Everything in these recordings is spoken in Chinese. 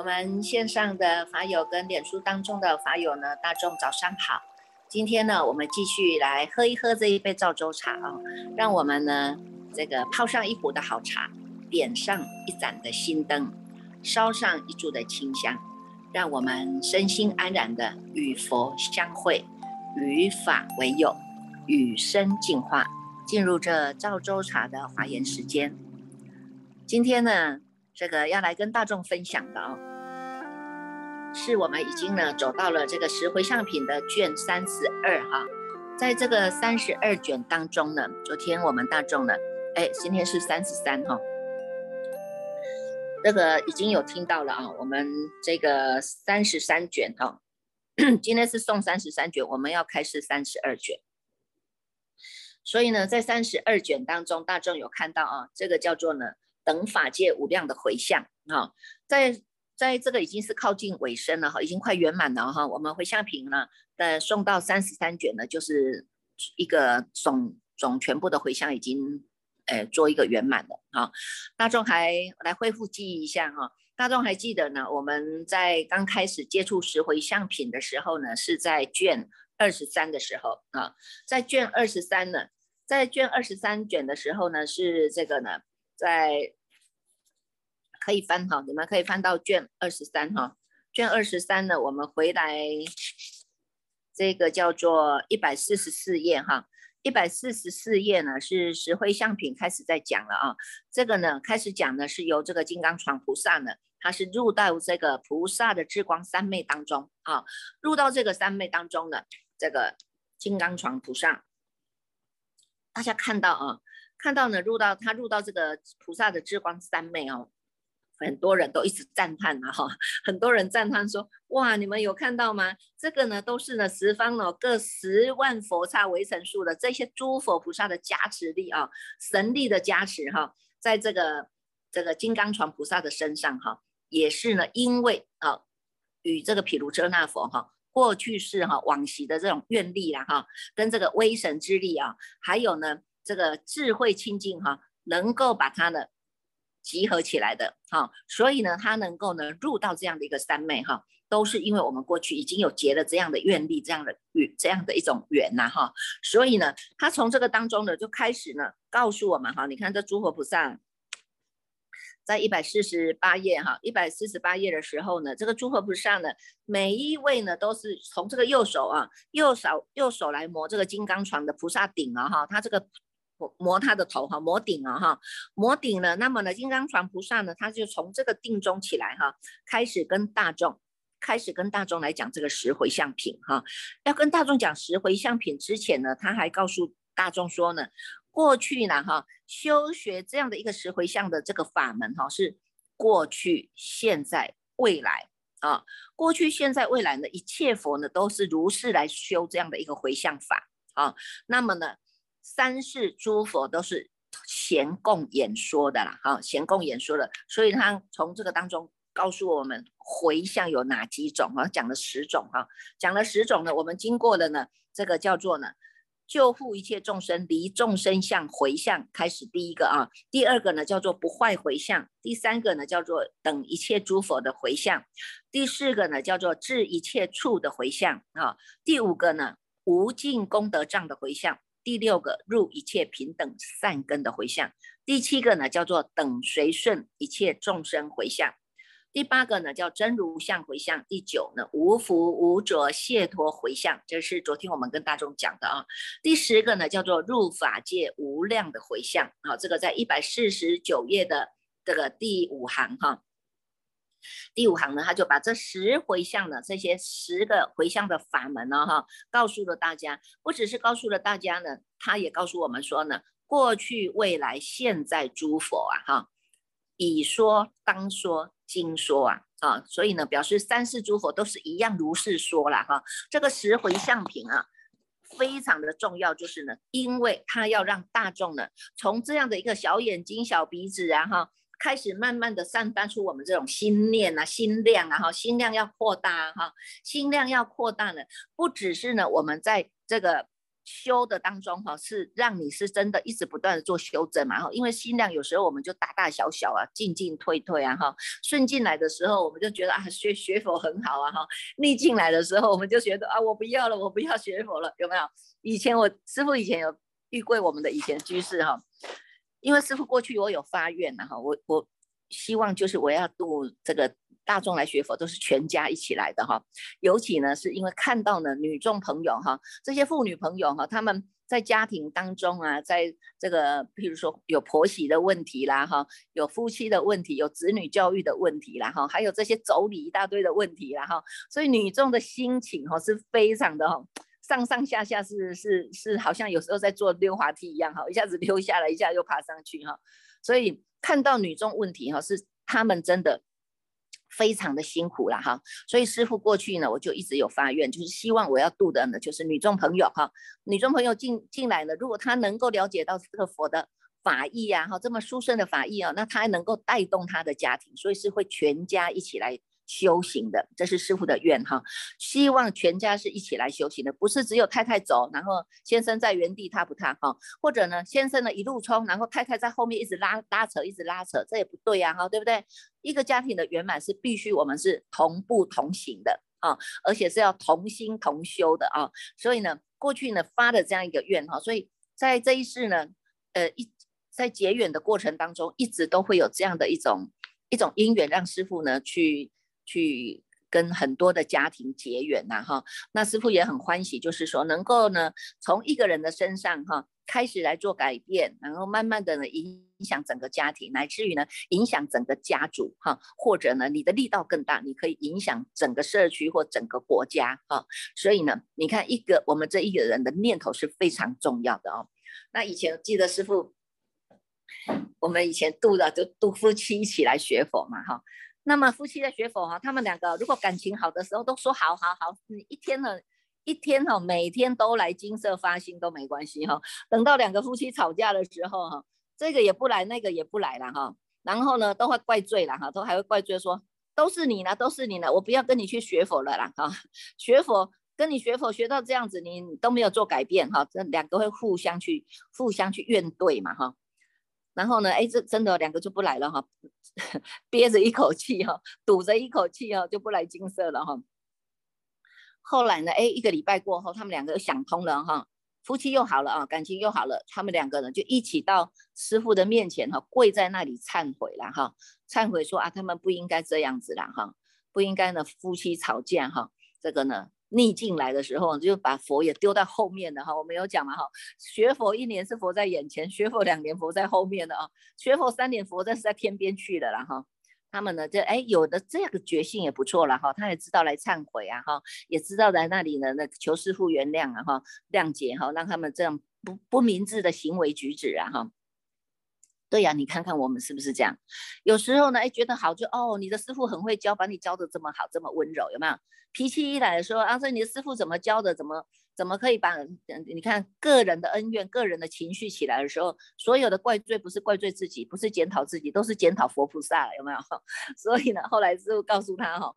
我们线上的法友跟脸书当中的法友呢，大众早上好。今天呢，我们继续来喝一喝这一杯赵州茶啊，让我们呢这个泡上一壶的好茶，点上一盏的心灯，烧上一柱的清香，让我们身心安然的与佛相会，与法为友，与生进化，进入这赵州茶的华严时间。今天呢。这个要来跟大众分享的哦，是我们已经呢走到了这个十回向品的卷三十二哈，在这个三十二卷当中呢，昨天我们大众呢，哎，今天是三十三哈，这个已经有听到了啊，我们这个三十三卷哈，今天是送三十三卷，我们要开始三十二卷，所以呢，在三十二卷当中，大众有看到啊，这个叫做呢。等法界无量的回向啊，在在这个已经是靠近尾声了哈，已经快圆满了哈。我们回向品呢的送到三十三卷呢，就是一个总总全部的回向已经呃做一个圆满了哈。大众还来恢复记忆一下哈，大众还记得呢？我们在刚开始接触十回向品的时候呢，是在卷二十三的时候啊，在卷二十三呢，在卷二十三卷的时候呢，是这个呢。在可以翻哈，你们可以翻到卷二十三哈。卷二十三呢，我们回来这个叫做一百四十四页哈。一百四十四页呢是石灰相品开始在讲了啊。这个呢开始讲呢是由这个金刚床菩萨呢，他是入到这个菩萨的智光三昧当中啊，入到这个三昧当中的这个金刚床菩萨，大家看到啊。看到呢，入到他入到这个菩萨的智光三昧哦，很多人都一直赞叹呐哈，很多人赞叹说，哇，你们有看到吗？这个呢，都是呢十方哦各十万佛刹围成数的这些诸佛菩萨的加持力啊，神力的加持哈，在这个这个金刚床菩萨的身上哈，也是呢，因为啊，与这个毗卢遮那佛哈过去世哈往昔的这种愿力啦哈，跟这个威神之力啊，还有呢。这个智慧清净哈，能够把它呢集合起来的哈，所以呢，它能够呢入到这样的一个三昧哈，都是因为我们过去已经有结了这样的愿力，这样的缘，这样的一种缘呐哈，所以呢，他从这个当中呢就开始呢告诉我们哈，你看这诸佛菩萨在一百四十八页哈，一百四十八页的时候呢，这个诸佛菩萨呢，每一位呢都是从这个右手啊，右手右手来磨这个金刚床的菩萨顶啊哈，他这个。磨他的头哈，磨顶了哈，磨顶了。那么呢，金刚传菩萨呢，他就从这个定中起来哈，开始跟大众，开始跟大众来讲这个十回向品哈。要跟大众讲十回向品之前呢，他还告诉大众说呢，过去呢哈，修学这样的一个十回向的这个法门哈，是过去、现在、未来啊，过去、现在、未来呢，一切佛呢都是如是来修这样的一个回向法啊。那么呢？三世诸佛都是贤供演说的啦，哈，贤供演说的，所以他从这个当中告诉我们回向有哪几种啊？讲了十种哈，讲了十种呢。我们经过的呢，这个叫做呢，救护一切众生离众生相回向开始第一个啊，第二个呢叫做不坏回向，第三个呢叫做等一切诸佛的回向，第四个呢叫做治一切处的回向啊，第五个呢无尽功德障的回向。第六个入一切平等善根的回向，第七个呢叫做等随顺一切众生回向，第八个呢叫真如相回向，第九呢无福无着解脱回向，这是昨天我们跟大众讲的啊。第十个呢叫做入法界无量的回向，好，这个在一百四十九页的这个第五行哈。第五行呢，他就把这十回向的这些十个回向的法门呢，哈，告诉了大家。不只是告诉了大家呢，他也告诉我们说呢，过去、未来、现在诸佛啊，哈，已说、当说、今说啊，啊，所以呢，表示三世诸佛都是一样如是说了哈。这个十回向品啊，非常的重要，就是呢，因为他要让大众呢，从这样的一个小眼睛、小鼻子啊，哈。开始慢慢的散发出我们这种心念啊，心量啊，哈，心量要扩大哈，心量要扩大呢，不只是呢，我们在这个修的当中哈，是让你是真的一直不断的做修正嘛哈，因为心量有时候我们就大大小小啊，进进退退啊哈，顺进来的时候我们就觉得啊学学佛很好啊哈，逆进来的时候我们就觉得啊我不要了，我不要学佛了，有没有？以前我师傅以前有遇过我们的以前居士哈，因为师傅过去我有发愿呐哈，我我希望就是我要度这个。大众来学佛都是全家一起来的哈，尤其呢是因为看到呢女众朋友哈，这些妇女朋友哈，他们在家庭当中啊，在这个譬如说有婆媳的问题啦哈，有夫妻的问题，有子女教育的问题啦哈，还有这些妯娌一大堆的问题啦哈，所以女众的心情哈是非常的哈，上上下下是是是好像有时候在做溜滑梯一样哈，一下子溜下来，一下又爬上去哈，所以看到女众问题哈，是他们真的。非常的辛苦了哈，所以师傅过去呢，我就一直有发愿，就是希望我要度的呢，就是女众朋友哈，女众朋友进进来呢，如果她能够了解到这个佛的法义呀，哈，这么殊胜的法义啊，那她能够带动她的家庭，所以是会全家一起来。修行的，这是师傅的愿哈，希望全家是一起来修行的，不是只有太太走，然后先生在原地踏不踏哈，或者呢，先生呢一路冲，然后太太在后面一直拉拉扯，一直拉扯，这也不对呀哈，对不对？一个家庭的圆满是必须我们是同步同行的啊，而且是要同心同修的啊，所以呢，过去呢发的这样一个愿哈，所以在这一世呢，呃一在结缘的过程当中，一直都会有这样的一种一种因缘，让师傅呢去。去跟很多的家庭结缘呐，哈，那师傅也很欢喜，就是说能够呢从一个人的身上哈开始来做改变，然后慢慢的呢影响整个家庭，乃至于呢影响整个家族哈，或者呢你的力道更大，你可以影响整个社区或整个国家哈。所以呢，你看一个我们这一个人的念头是非常重要的哦。那以前记得师傅，我们以前度的就度夫妻一起来学佛嘛，哈。那么夫妻在学佛哈，他们两个如果感情好的时候都说好好好，你一天呢一天哈，每天都来金色发心都没关系哈。等到两个夫妻吵架的时候哈，这个也不来，那个也不来了哈。然后呢，都会怪罪了哈，都还会怪罪说都是你呢，都是你呢，我不要跟你去学佛了啦哈。学佛跟你学佛学到这样子，你都没有做改变哈，这两个会互相去互相去怨对嘛哈。然后呢？哎，这真的两个就不来了哈，憋着一口气哈，堵着一口气哈，就不来金色了哈。后来呢？哎，一个礼拜过后，他们两个想通了哈，夫妻又好了啊，感情又好了，他们两个人就一起到师傅的面前哈，跪在那里忏悔了哈，忏悔说啊，他们不应该这样子了哈，不应该呢夫妻吵架哈，这个呢。逆境来的时候，就把佛也丢在后面的哈。我们有讲嘛哈，学佛一年是佛在眼前，学佛两年佛在后面的啊。学佛三年佛这是在天边去的了哈。他们呢，就哎有的这个决心也不错了哈。他也知道来忏悔啊哈，也知道在那里呢，那求师父原谅啊哈，谅解哈，让他们这样不不明智的行为举止啊哈。对呀，你看看我们是不是这样？有时候呢，哎，觉得好就哦，你的师傅很会教，把你教的这么好，这么温柔，有没有？脾气一来的时候，啊，这你的师傅怎么教的？怎么怎么可以把？你看个人的恩怨、个人的情绪起来的时候，所有的怪罪不是怪罪自己，不是检讨自己，都是检讨佛菩萨了，有没有？所以呢，后来师傅告诉他哈，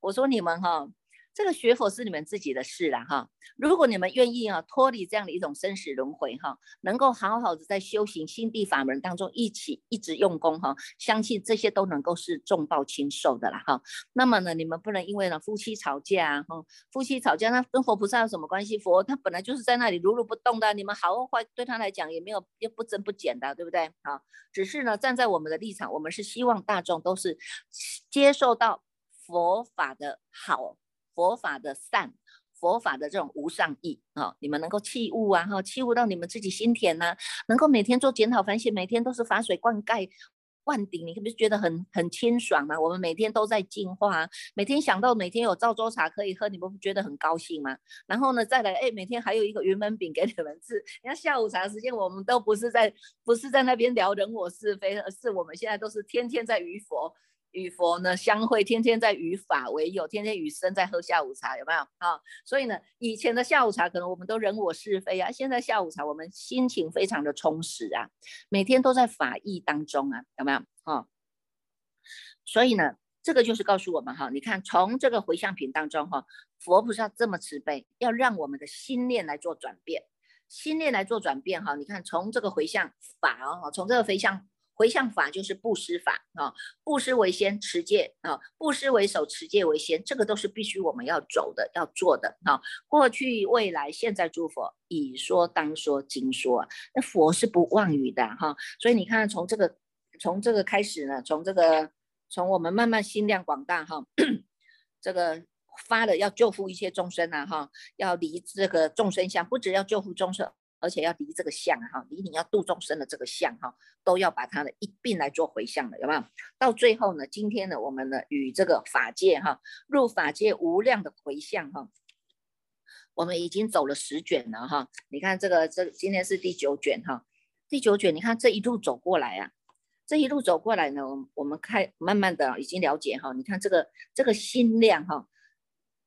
我说你们哈。这个学佛是你们自己的事了哈。如果你们愿意啊，脱离这样的一种生死轮回哈，能够好好的在修行心地法门当中一起一直用功哈，相信这些都能够是重报轻受的了哈。那么呢，你们不能因为呢夫妻吵架哈，夫妻吵架那跟佛菩萨有什么关系？佛他本来就是在那里如如不动的，你们好或坏对他来讲也没有又不增不减的，对不对？好，只是呢站在我们的立场，我们是希望大众都是接受到佛法的好。佛法的善，佛法的这种无上义啊，你们能够弃悟啊，哈，弃悟到你们自己心田呐，能够每天做检讨反省，每天都是法水灌溉灌顶，你可不是觉得很很清爽吗？我们每天都在进化，每天想到每天有赵州茶可以喝，你们不觉得很高兴吗？然后呢，再来，哎，每天还有一个云门饼给你们吃，你看下午茶时间，我们都不是在不是在那边聊人我是非，而是我们现在都是天天在与佛。与佛呢相会，天天在与法为友，天天与生在喝下午茶，有没有啊？所以呢，以前的下午茶可能我们都人我是非啊，现在下午茶我们心情非常的充实啊，每天都在法义当中啊，有没有啊？所以呢，这个就是告诉我们哈，你看从这个回向品当中哈，佛菩萨这么慈悲，要让我们的心念来做转变。心念来做转变哈。你看从这个回向法哦，从这个回向。回向法就是布施法啊，布施为先，持戒啊，布施为首，持戒为先，这个都是必须我们要走的，要做的啊。过去、未来、现在，诸佛已说、当说、今说，那佛是不妄语的哈。所以你看，从这个，从这个开始呢，从这个，从我们慢慢心量广大哈，这个发了要救护一切众生啊哈，要离这个众生相，不只要救护众生。而且要离这个相哈，离你要度众生的这个相哈，都要把它的一并来做回向的，有没有？到最后呢，今天呢，我们呢与这个法界哈，入法界无量的回向哈，我们已经走了十卷了哈。你看这个，这今天是第九卷哈，第九卷，你看这一路走过来啊，这一路走过来呢，我我们开慢慢的已经了解哈，你看这个这个心量哈。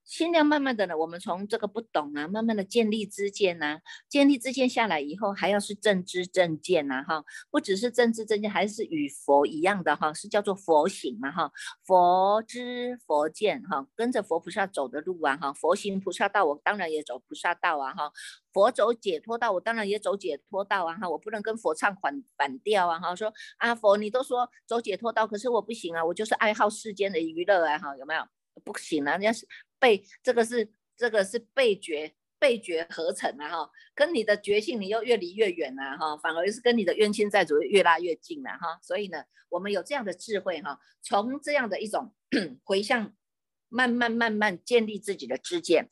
心量慢慢的呢，我们从这个不懂啊，慢慢的建立知见呐，建立知见下来以后，还要是正知正见呐，哈，不只是正知正见，还是与佛一样的哈，是叫做佛行嘛，哈，佛知佛见哈，跟着佛菩萨走的路啊，哈，佛行菩萨道，我当然也走菩萨道啊，哈，佛走解脱道，我当然也走解脱道啊，哈，我不能跟佛唱反反调啊，哈，说啊佛你都说走解脱道，可是我不行啊，我就是爱好世间的娱乐啊，哈，有没有？不行啊，人家是。被这个是这个是被觉被觉合成啊哈，跟你的觉性你又越离越远了哈，反而是跟你的冤亲债主越拉越近了哈。所以呢，我们有这样的智慧哈，从这样的一种 回向，慢慢慢慢建立自己的知见，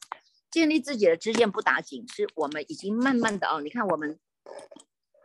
建立自己的知见不打紧，是我们已经慢慢的哦，你看我们。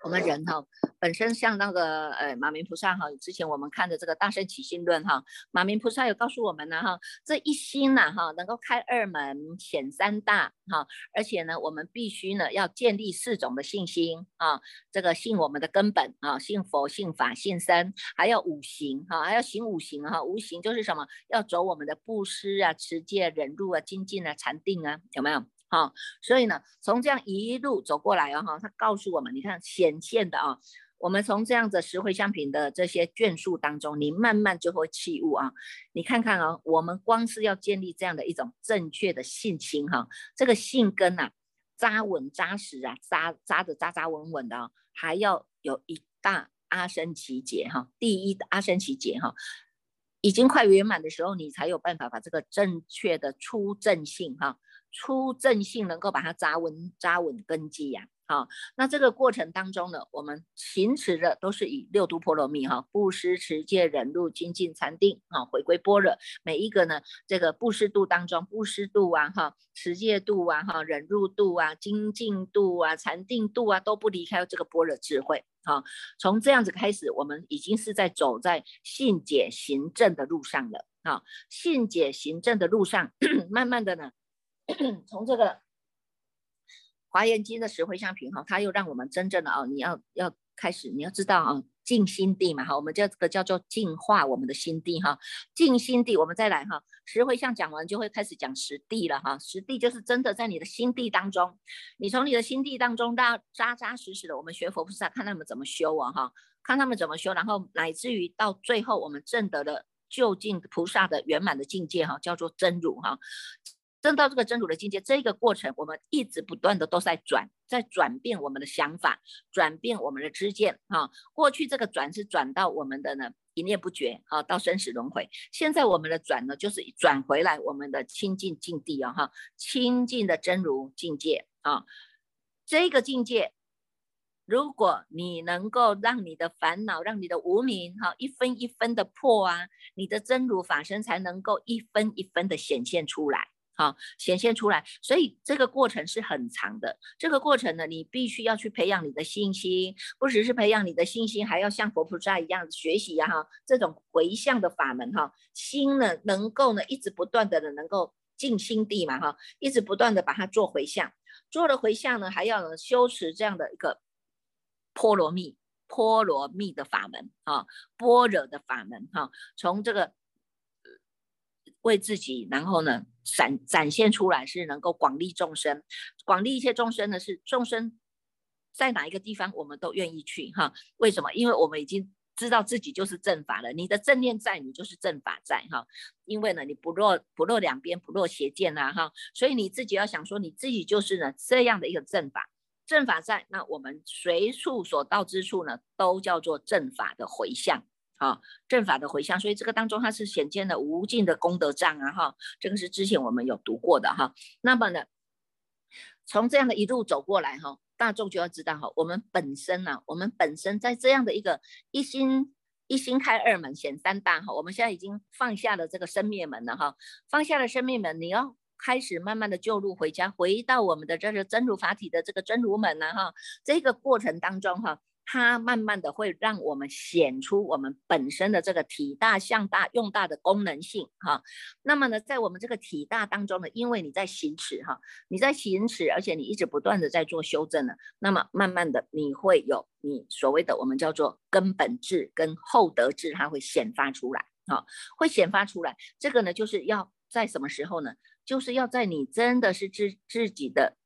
我们人哈，本身像那个呃马明菩萨哈，之前我们看的这个《大圣起心论》哈，马明菩萨有告诉我们呢哈，这一心呐哈，能够开二门显三大哈，而且呢，我们必须呢要建立四种的信心啊，这个信我们的根本啊，信佛、信法、信僧，还要五行哈，还要行五行哈，五行就是什么？要走我们的布施啊、持戒、忍辱啊、精进啊、禅定啊，有没有？好，所以呢，从这样一路走过来啊，哈，他告诉我们，你看显现的啊，我们从这样子十回相品的这些卷数当中，你慢慢就会起悟啊。你看看啊，我们光是要建立这样的一种正确的信心哈，这个信根呐，扎稳扎实啊，扎扎的扎扎稳稳的啊，还要有一大阿僧祇劫哈，第一阿僧祇劫哈，已经快圆满的时候，你才有办法把这个正确的出正性哈。出正性，能够把它扎稳、扎稳根基呀。好，那这个过程当中呢，我们行持的都是以六度波罗蜜哈，布施、持戒、忍辱、精进、禅定啊，回归般若。每一个呢，这个布施度当中，布施度啊，哈，持戒度啊，哈，忍辱度啊，精进度啊，禅定度啊，都不离开这个般若智慧。哈，从这样子开始，我们已经是在走在信解行正的路上了。啊，信解行正的路上，慢慢的呢。从这个《华严经》的十回向品哈，它又让我们真正的哦，你要要开始，你要知道啊，静心地嘛哈，我们这个叫做净化我们的心地哈，静心地，我们再来哈，十回向讲完就会开始讲实地了哈，实地就是真的在你的心地当中，你从你的心地当中到扎扎实实的，我们学佛菩萨看他们怎么修啊哈，看他们怎么修，然后乃至于到最后我们证得了究竟菩萨的圆满的境界哈，叫做真如哈。升到这个真如的境界，这个过程我们一直不断的都在转，在转变我们的想法，转变我们的知见啊。过去这个转是转到我们的呢一念不绝啊，到生死轮回。现在我们的转呢，就是转回来我们的清净境地啊哈，清净的真如境界啊。这个境界，如果你能够让你的烦恼，让你的无名哈一分一分的破啊，你的真如法身才能够一分一分的显现出来。好，显现出来，所以这个过程是很长的。这个过程呢，你必须要去培养你的信心，不只是培养你的信心，还要像佛菩萨一样学习呀，哈，这种回向的法门，哈，心呢能够呢一直不断的呢能够静心地嘛，哈，一直不断的把它做回向，做了回向呢，还要呢修持这样的一个波罗蜜，波罗蜜的法门，哈，般若的法门，哈，从这个。为自己，然后呢，展展现出来是能够广利众生，广利一切众生呢，是众生在哪一个地方，我们都愿意去哈。为什么？因为我们已经知道自己就是正法了。你的正念在，你就是正法在哈。因为呢，你不落不落两边，不落邪见呐哈。所以你自己要想说，你自己就是呢这样的一个正法。正法在，那我们随处所到之处呢，都叫做正法的回向。啊，正法的回向，所以这个当中它是显见了无尽的功德障啊，哈，这个是之前我们有读过的哈。那么呢，从这样的一路走过来哈，大众就要知道哈，我们本身呢，我们本身在这样的一个一心一心开二门显三大哈，我们现在已经放下了这个生灭门了哈，放下了生灭门，你要开始慢慢的就路回家，回到我们的这个真如法体的这个真如门呢哈，这个过程当中哈。它慢慢的会让我们显出我们本身的这个体大、向大、用大的功能性哈。那么呢，在我们这个体大当中呢，因为你在行持哈，你在行持，而且你一直不断的在做修正呢，那么慢慢的你会有你所谓的我们叫做根本智跟厚德智，它会显发出来哈，会显发出来。这个呢，就是要在什么时候呢？就是要在你真的是自自己的。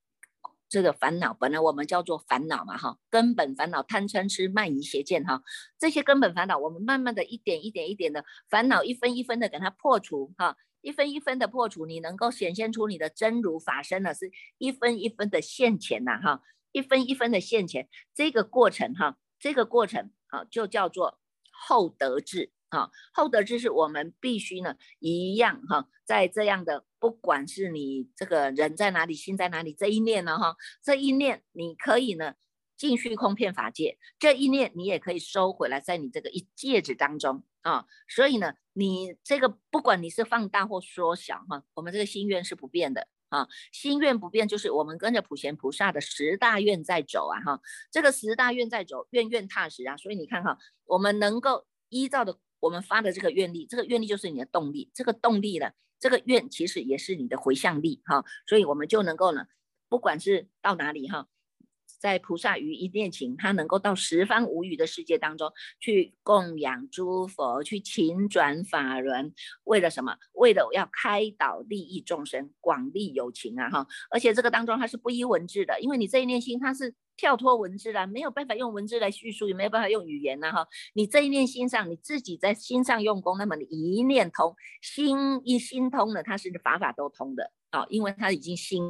这个烦恼本来我们叫做烦恼嘛，哈，根本烦恼贪嗔痴慢疑邪见，哈，这些根本烦恼，我们慢慢的一点一点一点的烦恼，一分一分的给它破除，哈，一分一分的破除，你能够显现出你的真如法身呢，是一分一分的现前呐，哈，一分一分的现前，这个过程，哈，这个过程，啊，就叫做厚德智。啊，厚德知识我们必须呢，一样哈，在这样的，不管是你这个人在哪里，心在哪里，这一念呢哈，这一念你可以呢，进虚空遍法界，这一念你也可以收回来，在你这个一戒指当中啊，所以呢，你这个不管你是放大或缩小哈，我们这个心愿是不变的啊，心愿不变，就是我们跟着普贤菩萨的十大愿在走啊哈，这个十大愿在走，愿愿踏实啊，所以你看哈，我们能够依照的。我们发的这个愿力，这个愿力就是你的动力，这个动力呢，这个愿其实也是你的回向力哈，所以我们就能够呢，不管是到哪里哈。在菩萨于一念情，他能够到十方无语的世界当中去供养诸佛，去勤转法轮，为了什么？为了要开导利益众生，广利有情啊！哈，而且这个当中它是不依文字的，因为你这一念心它是跳脱文字啦，没有办法用文字来叙述，也没有办法用语言呐！哈，你这一念心上，你自己在心上用功，那么你一念通，心一心通了，它是法法都通的啊，因为它已经心。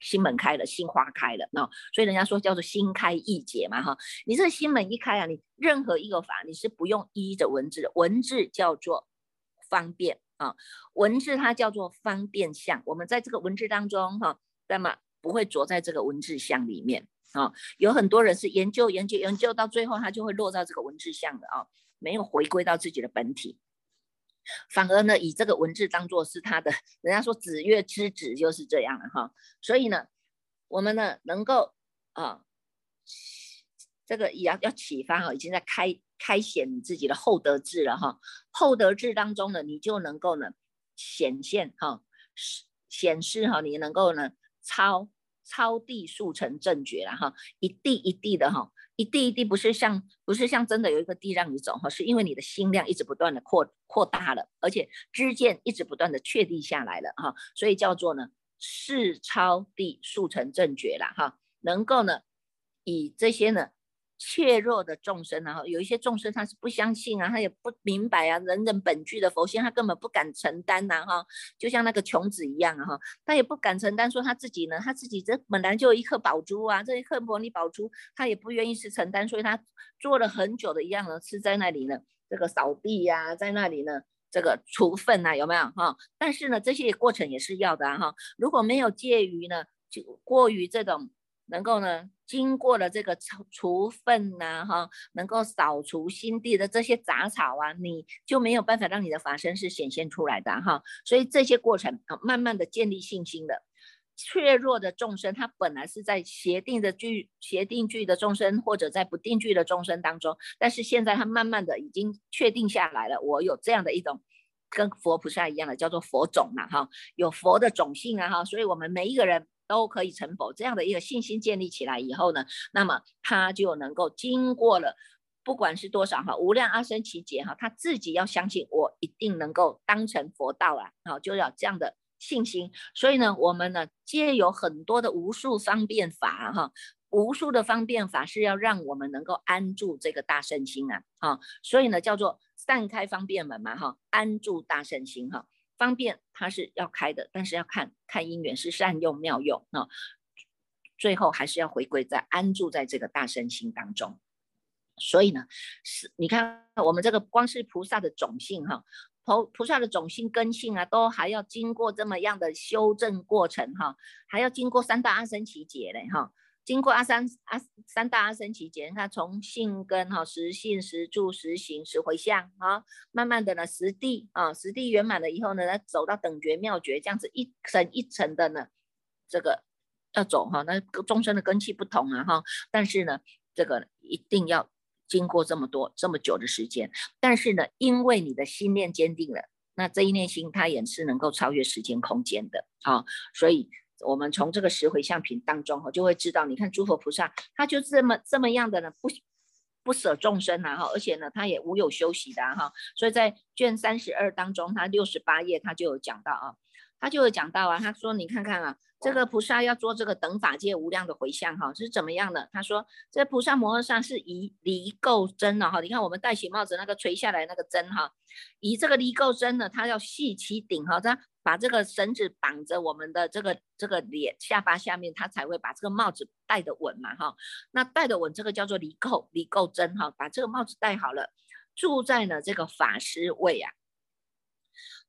心门开了，心花开了，那所以人家说叫做心开意解嘛，哈，你这个心门一开啊，你任何一个法你是不用依着文字，文字叫做方便啊，文字它叫做方便相，我们在这个文字当中哈，那么不会着在这个文字相里面啊，有很多人是研究研究研究到最后，他就会落到这个文字相的啊，没有回归到自己的本体。反而呢，以这个文字当做是他的，人家说子月之子就是这样了哈。所以呢，我们呢能够啊，这个也要要启发哈，已经在开开显你自己的厚德智了哈。厚德智当中呢，你就能够呢显现哈，显示哈，你能够呢超超地速成正觉了哈，一地一地的哈。一地一地不是像不是像真的有一个地让你走哈，是因为你的心量一直不断的扩扩大了，而且知见一直不断的确定下来了哈，所以叫做呢是超地速成正觉了哈，能够呢以这些呢。怯弱的众生啊，有一些众生他是不相信啊，他也不明白啊，人人本具的佛性，他根本不敢承担呐，哈，就像那个穷子一样啊，哈，他也不敢承担，说他自己呢，他自己这本来就有一颗宝珠啊，这一颗玻璃宝珠，他也不愿意去承担，所以他做了很久的一样呢，是在那里呢，这个扫地呀，在那里呢，这个除粪呐，有没有哈？但是呢，这些过程也是要的哈，如果没有介于呢，就过于这种。能够呢，经过了这个除除粪呐，哈，能够扫除心地的这些杂草啊，你就没有办法让你的法身是显现出来的哈。所以这些过程啊，慢慢的建立信心的，脆弱的众生，他本来是在协定的聚协定聚的众生，或者在不定聚的众生当中，但是现在他慢慢的已经确定下来了，我有这样的一种跟佛菩萨一样的叫做佛种嘛哈，有佛的种性啊哈，所以我们每一个人。都可以成佛，这样的一个信心建立起来以后呢，那么他就能够经过了，不管是多少哈，无量阿僧祇劫哈，他自己要相信我一定能够当成佛道啊，好，就要这样的信心。所以呢，我们呢，皆有很多的无数方便法哈，无数的方便法是要让我们能够安住这个大圣心啊，哈，所以呢，叫做散开方便门嘛，哈，安住大圣心哈。方便它是要开的，但是要看看因缘是善用妙用啊。最后还是要回归在安住在这个大身心当中。所以呢，是你看我们这个光是菩萨的种性哈，菩菩萨的种性根性啊，都还要经过这么样的修正过程哈，还要经过三大阿僧祇劫嘞哈。经过阿三阿三大阿僧祇劫，看从性根哈实性实住实行实回向啊，慢慢的呢实地啊实地圆满了以后呢，再走到等觉妙觉，这样子一层一层的呢，这个要走哈，那众生的根气不同啊哈，但是呢，这个一定要经过这么多这么久的时间，但是呢，因为你的心念坚定了，那这一念心它也是能够超越时间空间的啊，所以。我们从这个十回向品当中哈，就会知道，你看诸佛菩萨，他就这么这么样的呢，不不舍众生啊哈，而且呢，他也无有休息的哈，所以在卷三十二当中，他六十八页他就有讲到啊，他就有讲到啊，他说你看看啊。这个菩萨要做这个等法界无量的回向哈，是怎么样的？他说，这菩萨摩诃萨是以离垢针的哈。你看我们戴起帽子那个垂下来那个针哈，以这个离垢针呢，它要系其顶哈，它把这个绳子绑着我们的这个这个脸下巴下面，它才会把这个帽子戴得稳嘛哈。那戴得稳，这个叫做离垢离垢针哈，把这个帽子戴好了，住在呢这个法师位啊。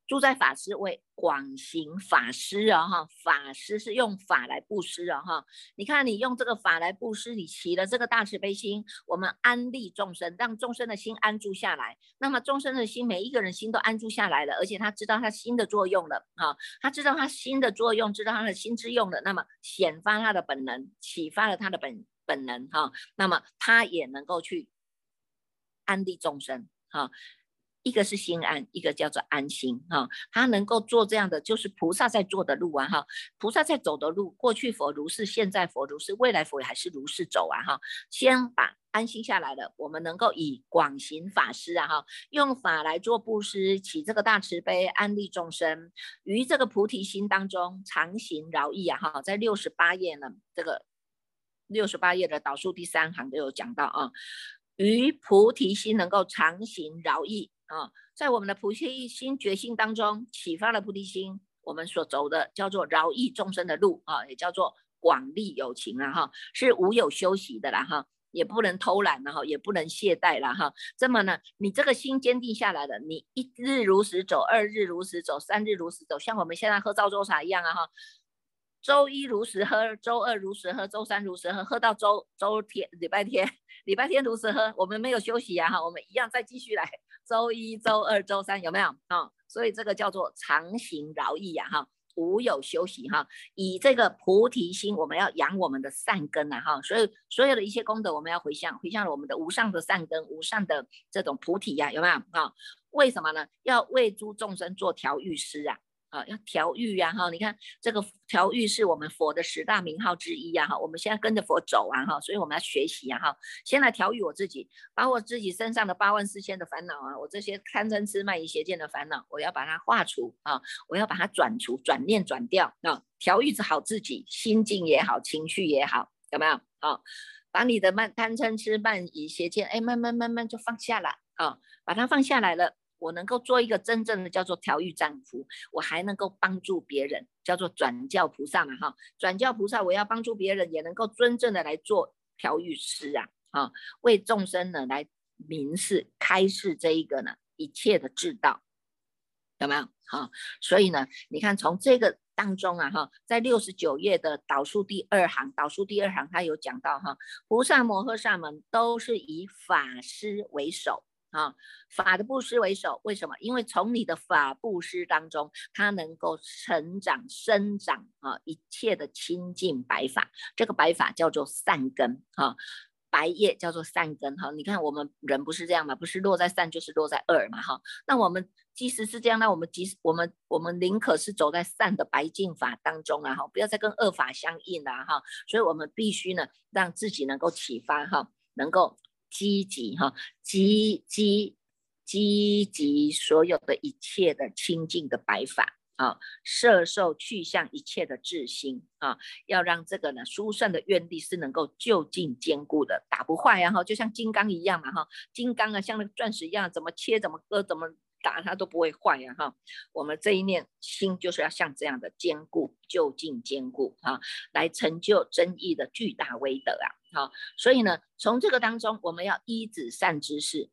住在法师位，广行法师啊哈，法师是用法来布施啊哈。你看你用这个法来布施，你起了这个大慈悲心，我们安利众生，让众生的心安住下来。那么众生的心，每一个人心都安住下来了，而且他知道他心的作用了啊，他知道他心的作用，知道他的心之用了，那么显发他的本能，启发了他的本本能哈，那么他也能够去安利众生哈。一个是心安，一个叫做安心哈。他能够做这样的，就是菩萨在做的路啊哈。菩萨在走的路，过去佛如是，现在佛如是，未来佛还是如是走啊哈。先把安心下来了，我们能够以广行法师啊哈，用法来做布施，起这个大慈悲，安利众生，于这个菩提心当中常行饶益啊哈。在六十八页呢，这个六十八页的导数第三行都有讲到啊，于菩提心能够常行饶益。啊，在我们的菩提心觉心当中，启发了菩提心，我们所走的叫做饶益众生的路啊，也叫做广利有情了哈，是无有休息的啦哈，也不能偷懒了哈，也不能懈怠了哈。这么呢，你这个心坚定下来了，你一日如实走，二日如实走，三日如实走，像我们现在喝赵州茶一样啊哈。周一如实喝，周二如实喝，周三如实喝，喝到周周天礼拜天，礼拜天如实喝，我们没有休息呀哈，我们一样再继续来。周一周二周三有没有啊？所以这个叫做常行饶益呀哈，无有休息哈。以这个菩提心，我们要养我们的善根呐哈。所以所有的一切功德，我们要回向，回向了我们的无上的善根，无上的这种菩提呀，有没有啊？为什么呢？要为诸众生做调御师啊。啊，要调御呀哈！你看这个调御是我们佛的十大名号之一呀哈。我们现在跟着佛走啊哈，所以我们要学习呀哈。先来调御我自己，把我自己身上的八万四千的烦恼啊，我这些贪嗔痴慢疑邪见的烦恼，我要把它化除啊，我要把它转除、转念、转掉啊。调御好自己，心境也好，情绪也好，有没有啊？把你的慢贪嗔痴慢疑邪见，哎，慢慢慢慢就放下了啊，把它放下来了。我能够做一个真正的叫做调御丈夫，我还能够帮助别人，叫做转教菩萨嘛哈。转教菩萨，我要帮助别人，也能够真正的来做调御师啊啊，为众生呢来明示开示这一个呢一切的智道，有没有哈？所以呢，你看从这个当中啊哈，在六十九页的导数第二行，导数第二行他有讲到哈，菩萨摩诃萨们都是以法师为首。啊，法的布施为首，为什么？因为从你的法布施当中，它能够成长、生长啊，一切的清净白法，这个白法叫做善根啊，白叶叫做善根哈。你看我们人不是这样嘛，不是落在善就是落在恶嘛哈。那我们即使是这样，那我们即使我们我们宁可是走在善的白净法当中啊哈，不要再跟恶法相应了哈。所以我们必须呢，让自己能够启发哈，能够。积极哈，积积积极所有的一切的清净的白法啊，摄受去向一切的智心啊，要让这个呢殊胜的愿力是能够就近坚固的，打不坏呀哈，就像金刚一样嘛哈，金刚啊像那个钻石一样，怎么切怎么割怎么打它都不会坏呀哈。我们这一念心就是要像这样的坚固，就近坚固啊，来成就真义的巨大威德啊。好，所以呢，从这个当中，我们要依止善知识。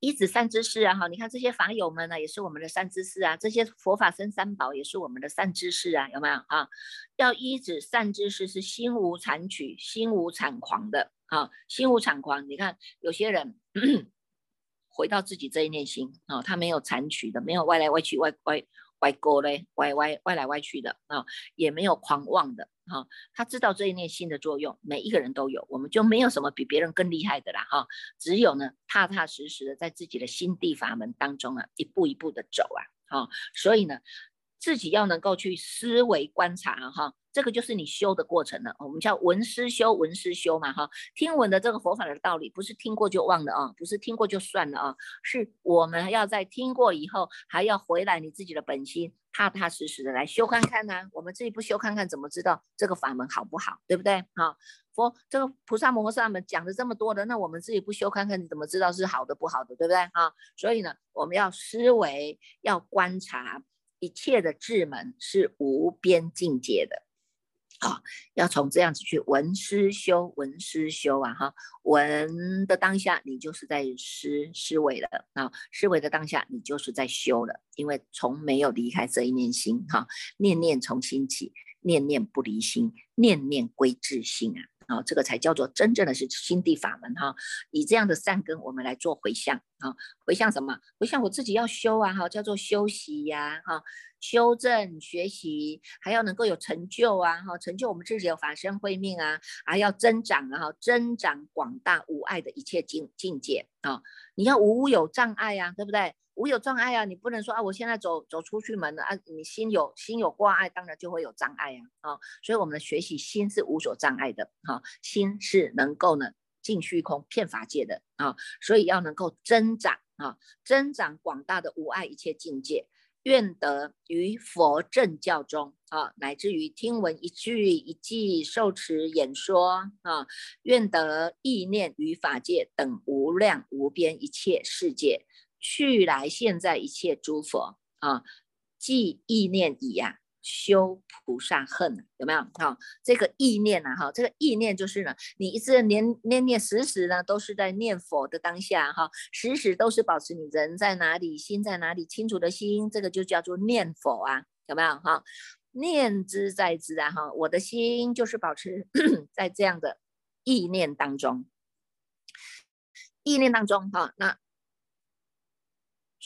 一子善知识啊，哈，你看这些法友们呢，也是我们的善知识啊，这些佛法僧三宝也是我们的善知识啊，有没有啊？要依止善知识是心无残取、心无产狂的啊，心无产狂。你看有些人 回到自己这一念心啊，他没有残取的，没有歪来歪去、歪歪歪勾嘞、歪歪歪来歪去的啊，也没有狂妄的。哈，他知道这一念心的作用，每一个人都有，我们就没有什么比别人更厉害的啦，哈，只有呢，踏踏实实的在自己的心地法门当中啊，一步一步的走啊，哈，所以呢，自己要能够去思维观察，哈。这个就是你修的过程了，我们叫闻思修，闻思修嘛，哈，听闻的这个佛法的道理，不是听过就忘了啊，不是听过就算了啊，是我们要在听过以后，还要回来你自己的本心，踏踏实实的来修看看呢。我们自己不修看看，怎么知道这个法门好不好，对不对？哈，佛这个菩萨摩诃萨们讲的这么多的，那我们自己不修看看，你怎么知道是好的不好的，对不对？啊，所以呢，我们要思维，要观察，一切的智门是无边境界的。啊，要从这样子去闻思修，闻思修啊，哈，闻的当下你就是在思思维了啊，思维的当下你就是在修了，因为从没有离开这一念心哈，念念从心起，念念不离心，念念归自心啊。啊，这个才叫做真正的是心地法门哈。以这样的善根，我们来做回向啊。回向什么？回向我自己要修啊哈，叫做修习呀哈，修正学习，还要能够有成就啊哈，成就我们自己的法身慧命啊，还要增长啊哈，增长广大无碍的一切境境界啊。你要无有障碍呀，对不对？无有障碍啊，你不能说啊，我现在走走出去门了啊，你心有心有挂碍，当然就会有障碍啊啊，所以我们的学习心是无所障碍的哈，心是能够呢尽虚空骗法界的啊，所以要能够增长啊，增长广大的无碍一切境界，愿得于佛正教中啊，乃至于听闻一句一记受持演说啊，愿得意念于法界等无量无边一切世界。去来现在一切诸佛啊，即意念已呀，修菩萨恨有没有？哈，这个意念呐，哈，这个意念就是呢，你一直念念念时时呢，都是在念佛的当下哈，时时都是保持你人在哪里，心在哪里，清楚的心，这个就叫做念佛啊，有没有？哈，念之在之啊，哈，我的心就是保持 在这样的意念当中，意念当中哈，那。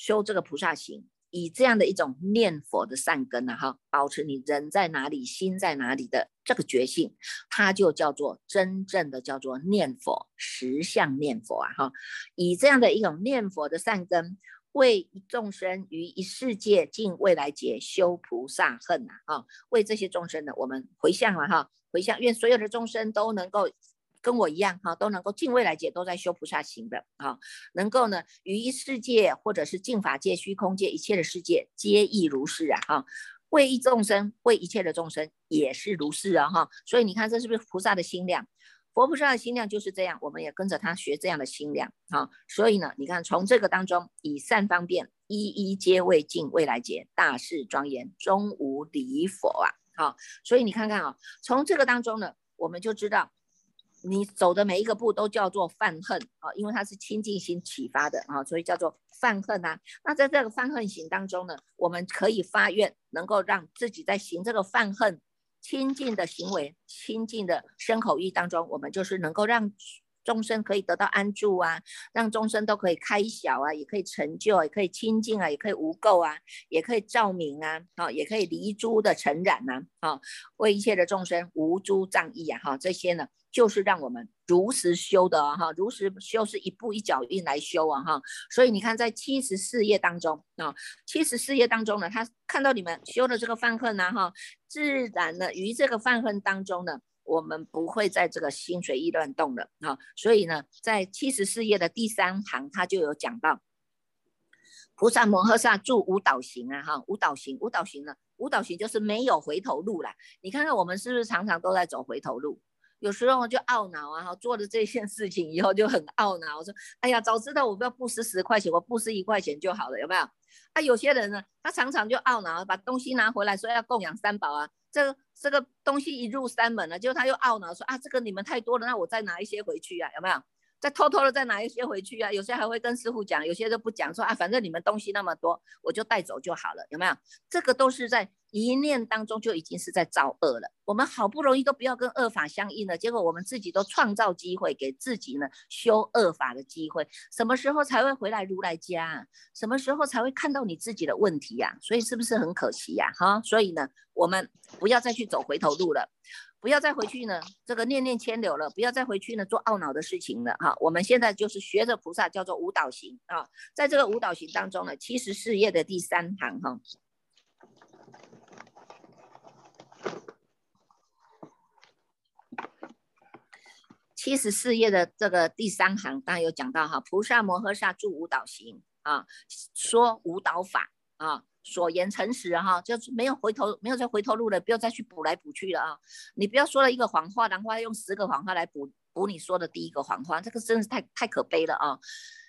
修这个菩萨行，以这样的一种念佛的善根呢，哈，保持你人在哪里，心在哪里的这个觉性，它就叫做真正的叫做念佛，实相念佛啊，哈，以这样的一种念佛的善根，为众生于一世界尽未来劫修菩萨恨呐，啊，为这些众生呢，我们回向了哈，回向，愿所有的众生都能够。跟我一样哈，都能够尽未来界都在修菩萨行的啊，能够呢于一世界或者是净法界、虚空界一切的世界皆亦如是啊哈，为一众生，为一切的众生也是如是啊哈，所以你看这是不是菩萨的心量？佛菩萨的心量就是这样，我们也跟着他学这样的心量啊。所以呢，你看从这个当中以善方便，一一皆为尽未来劫大事庄严，终无离佛啊。好，所以你看看啊，从这个当中呢，我们就知道。你走的每一个步都叫做犯恨啊，因为它是清净心启发的啊，所以叫做犯恨啊。那在这个犯恨行当中呢，我们可以发愿，能够让自己在行这个犯恨清净的行为、清净的身口意当中，我们就是能够让众生可以得到安住啊，让众生都可以开小啊，也可以成就，也可以清净啊，也可以无垢啊，也可以照明啊，啊，也可以离诸的尘染呐，啊，为一切的众生无诸障碍啊，哈，这些呢。就是让我们如实修的哈，如实修是一步一脚印来修啊哈，所以你看在七十四页当中啊，七十四页当中呢，他看到你们修的这个犯恨呢哈，自然呢于这个犯恨当中呢，我们不会在这个心随意乱动了啊，所以呢，在七十四页的第三行，他就有讲到，菩萨摩诃萨住五岛行啊哈，五岛行，五岛行呢，五岛行就是没有回头路了。你看看我们是不是常常都在走回头路？有时候就懊恼啊，哈，做了这件事情以后就很懊恼，我说，哎呀，早知道我不要布施十块钱，我布施一块钱就好了，有没有？啊，有些人呢，他常常就懊恼，把东西拿回来说要供养三宝啊，这个这个东西一入三门了，就他又懊恼说啊，这个你们太多了，那我再拿一些回去啊，有没有？再偷偷的再拿一些回去啊，有些还会跟师傅讲，有些都不讲，说啊，反正你们东西那么多，我就带走就好了，有没有？这个都是在一念当中就已经是在造恶了。我们好不容易都不要跟恶法相应了，结果我们自己都创造机会给自己呢修恶法的机会，什么时候才会回来如来家？什么时候才会看到你自己的问题呀？所以是不是很可惜呀？哈，所以呢，我们不要再去走回头路了。不要再回去呢，这个念念牵流了。不要再回去呢，做懊恼的事情了。哈，我们现在就是学着菩萨，叫做舞蹈行啊。在这个舞蹈行当中呢，七十四页的第三行哈，七十四页的这个第三行，当然有讲到哈，菩萨摩诃萨住舞蹈行啊，说舞蹈法啊。所言诚实哈，就是没有回头，没有再回头路了，不要再去补来补去了啊！你不要说了一个谎话，然后用十个谎话来补补你说的第一个谎话，这个真是太太可悲了啊！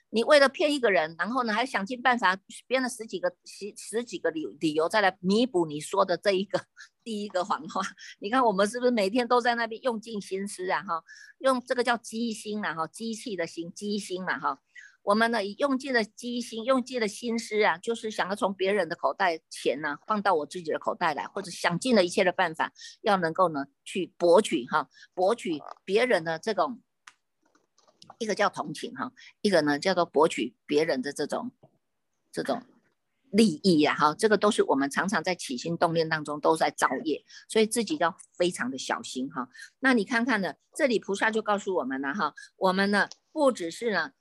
你为了骗一个人，然后呢还想尽办法编了十几个十十几个理理由再来弥补你说的这一个第一个谎话。你看我们是不是每天都在那边用尽心思啊？哈，用这个叫机心啊，哈，机器的心，机心嘛，哈。我们呢，用尽了机心，用尽了心思啊，就是想要从别人的口袋钱呢放到我自己的口袋来，或者想尽了一切的办法，要能够呢去博取哈，博取别人的这种一个叫同情哈，一个呢叫做博取别人的这种这种利益呀哈，这个都是我们常常在起心动念当中都在造业，所以自己要非常的小心哈。那你看看呢，这里菩萨就告诉我们了哈，我们呢不只是呢。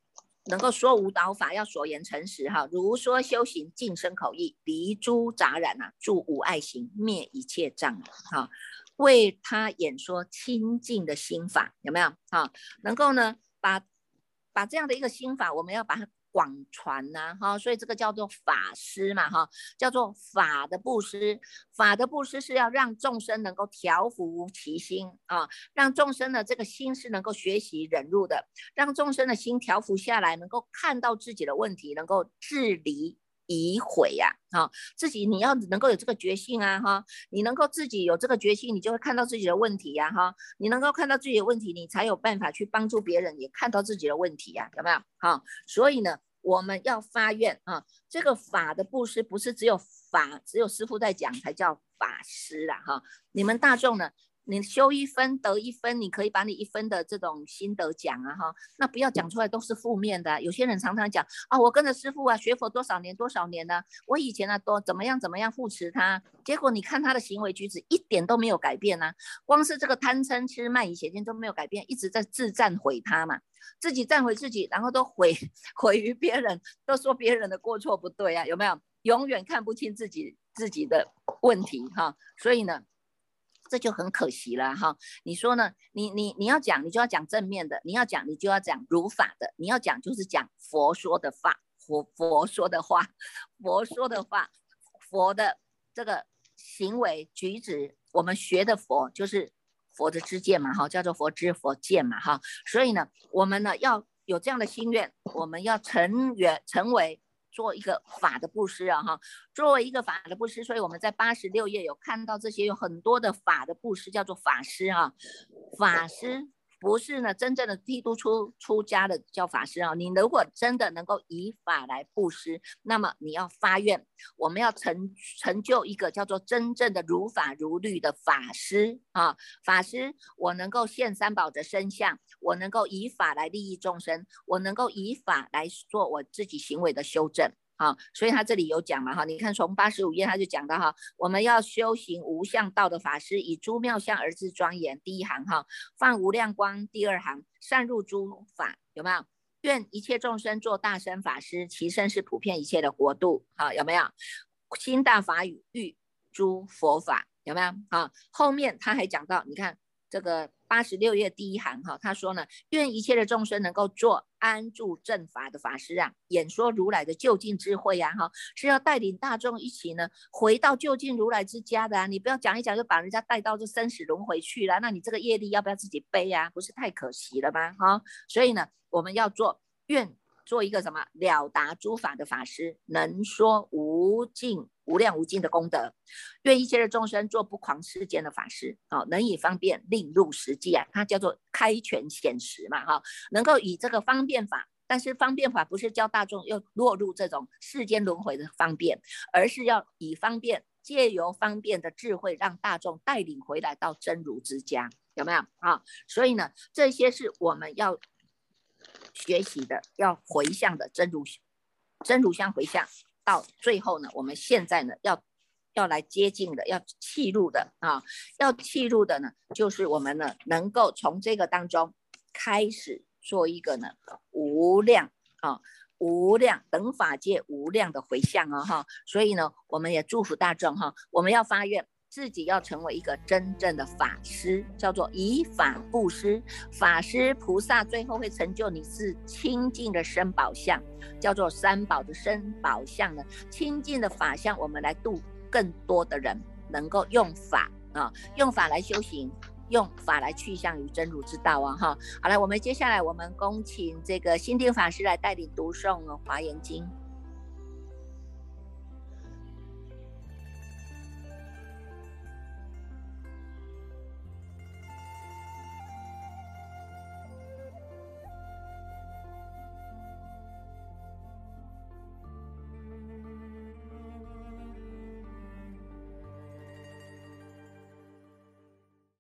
能够说无导法，要所言诚实哈。如说修行净身口意，离诸杂染啊，住无爱行，灭一切障啊哈。为他演说清净的心法，有没有哈？能够呢，把把这样的一个心法，我们要把它。广传呐，哈，所以这个叫做法师嘛，哈，叫做法的布施。法的布施是要让众生能够调伏其心啊，让众生的这个心是能够学习忍辱的，让众生的心调伏下来，能够看到自己的问题，能够自离诋毁呀，哈，自己你要能够有这个决心啊，哈，你能够自己有这个决心，你就会看到自己的问题呀，哈，你能够看到自己的问题，你才有办法去帮助别人，也看到自己的问题呀，有没有？哈，所以呢。我们要发愿啊！这个法的布施不是只有法，只有师傅在讲才叫法师啊哈！你们大众呢？你修一分得一分，你可以把你一分的这种心得讲啊哈，那不要讲出来都是负面的。有些人常常讲啊，我跟着师傅啊学佛多少年多少年呢，我以前呢多怎么样怎么样护持他，结果你看他的行为举止一点都没有改变呢，光是这个贪嗔痴慢疑邪见都没有改变，一直在自赞毁他嘛，自己赞毁自己，然后都毁毁于别人，都说别人的过错不对啊，有没有？永远看不清自己自己的问题哈，所以呢。这就很可惜了哈，你说呢？你你你要讲，你就要讲正面的；你要讲，你就要讲如法的；你要讲，就是讲佛说的话，佛佛说的话，佛说的话，佛的这个行为举止，我们学的佛就是佛的知见嘛，哈，叫做佛知佛见嘛，哈。所以呢，我们呢要有这样的心愿，我们要成员成为。做一个法的布施啊，哈，作为一个法的布施，所以我们在八十六页有看到这些有很多的法的布施，叫做法师啊，法师。不是呢，真正的剃度出出家的叫法师啊。你如果真的能够以法来布施，那么你要发愿，我们要成成就一个叫做真正的如法如律的法师啊。法师，我能够现三宝的身相，我能够以法来利益众生，我能够以法来做我自己行为的修正。啊，所以他这里有讲嘛哈，你看从八十五页他就讲到哈，我们要修行无相道的法师，以诸妙相而自庄严。第一行哈，放无量光。第二行，善入诸法，有没有？愿一切众生做大身法师，其身是普遍一切的国度。好，有没有？心大法语欲诸佛法，有没有？啊，后面他还讲到，你看这个八十六页第一行哈，他说呢，愿一切的众生能够做安住正法的法师啊，演说如来的究竟智慧呀哈，是要带领大众一起呢回到究竟如来之家的啊，你不要讲一讲就把人家带到这生死轮回去了，那你这个业力要不要自己背呀？不是太可惜了吗？哈，所以呢，我们要做愿。做一个什么了达诸法的法师，能说无尽无量无尽的功德，愿一切的众生做不狂世间的法师，好，能以方便令入实际啊，它叫做开权显实嘛，哈，能够以这个方便法，但是方便法不是教大众又落入这种世间轮回的方便，而是要以方便借由方便的智慧，让大众带领回来到真如之家，有没有啊？所以呢，这些是我们要。学习的要回向的真如真如相回向，到最后呢，我们现在呢要要来接近的，要契入的啊，要契入的呢，就是我们呢能够从这个当中开始做一个呢无量啊无量等法界无量的回向啊哈，所以呢，我们也祝福大众哈，我们要发愿。自己要成为一个真正的法师，叫做以法布施。法师菩萨最后会成就你是清净的身宝相，叫做三宝的身宝相呢。清净的法相，我们来度更多的人，能够用法啊，用法来修行，用法来去向于真如之道啊！哈，好了，我们接下来我们恭请这个心定法师来带领读诵《华严经》。